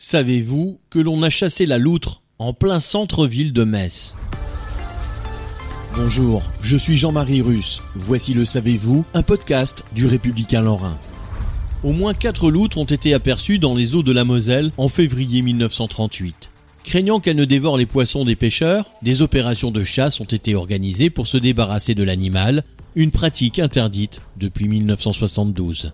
Savez-vous que l'on a chassé la loutre en plein centre-ville de Metz? Bonjour, je suis Jean-Marie Russe. Voici le Savez-vous, un podcast du Républicain Lorrain. Au moins quatre loutres ont été aperçues dans les eaux de la Moselle en février 1938. Craignant qu'elles ne dévorent les poissons des pêcheurs, des opérations de chasse ont été organisées pour se débarrasser de l'animal, une pratique interdite depuis 1972.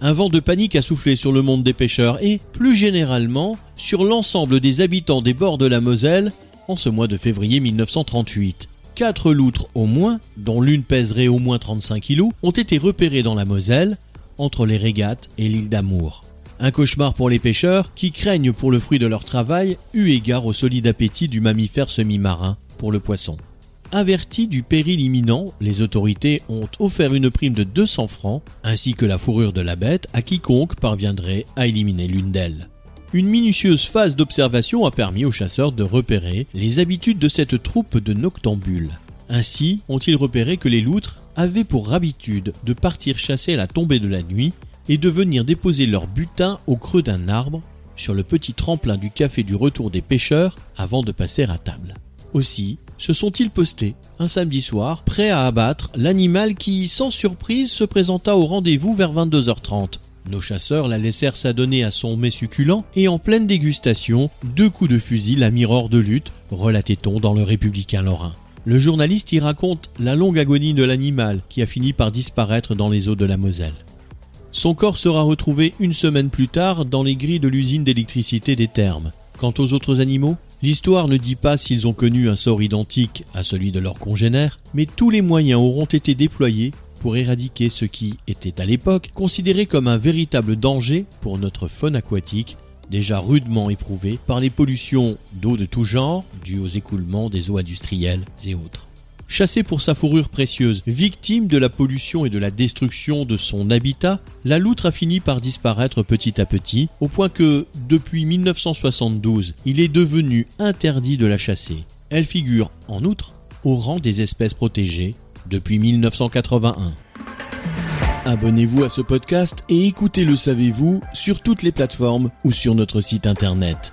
Un vent de panique a soufflé sur le monde des pêcheurs et, plus généralement, sur l'ensemble des habitants des bords de la Moselle en ce mois de février 1938. Quatre loutres au moins, dont l'une pèserait au moins 35 kilos, ont été repérées dans la Moselle, entre les régates et l'île d'Amour. Un cauchemar pour les pêcheurs qui craignent pour le fruit de leur travail, eu égard au solide appétit du mammifère semi-marin pour le poisson. Avertis du péril imminent, les autorités ont offert une prime de 200 francs ainsi que la fourrure de la bête à quiconque parviendrait à éliminer l'une d'elles. Une minutieuse phase d'observation a permis aux chasseurs de repérer les habitudes de cette troupe de noctambules. Ainsi ont-ils repéré que les loutres avaient pour habitude de partir chasser à la tombée de la nuit et de venir déposer leur butin au creux d'un arbre sur le petit tremplin du café du retour des pêcheurs avant de passer à table. Aussi, se sont-ils postés un samedi soir, prêts à abattre l'animal qui, sans surprise, se présenta au rendez-vous vers 22h30. Nos chasseurs la laissèrent s'adonner à son mets succulent et en pleine dégustation, deux coups de fusil la mirent hors de lutte, relatait-on dans le Républicain Lorrain. Le journaliste y raconte la longue agonie de l'animal qui a fini par disparaître dans les eaux de la Moselle. Son corps sera retrouvé une semaine plus tard dans les grilles de l'usine d'électricité des Thermes. Quant aux autres animaux, l'histoire ne dit pas s'ils ont connu un sort identique à celui de leurs congénères, mais tous les moyens auront été déployés pour éradiquer ce qui était à l'époque considéré comme un véritable danger pour notre faune aquatique, déjà rudement éprouvée par les pollutions d'eau de tout genre dues aux écoulements des eaux industrielles et autres. Chassée pour sa fourrure précieuse, victime de la pollution et de la destruction de son habitat, la loutre a fini par disparaître petit à petit, au point que, depuis 1972, il est devenu interdit de la chasser. Elle figure, en outre, au rang des espèces protégées depuis 1981. Abonnez-vous à ce podcast et écoutez Le Savez-vous sur toutes les plateformes ou sur notre site internet.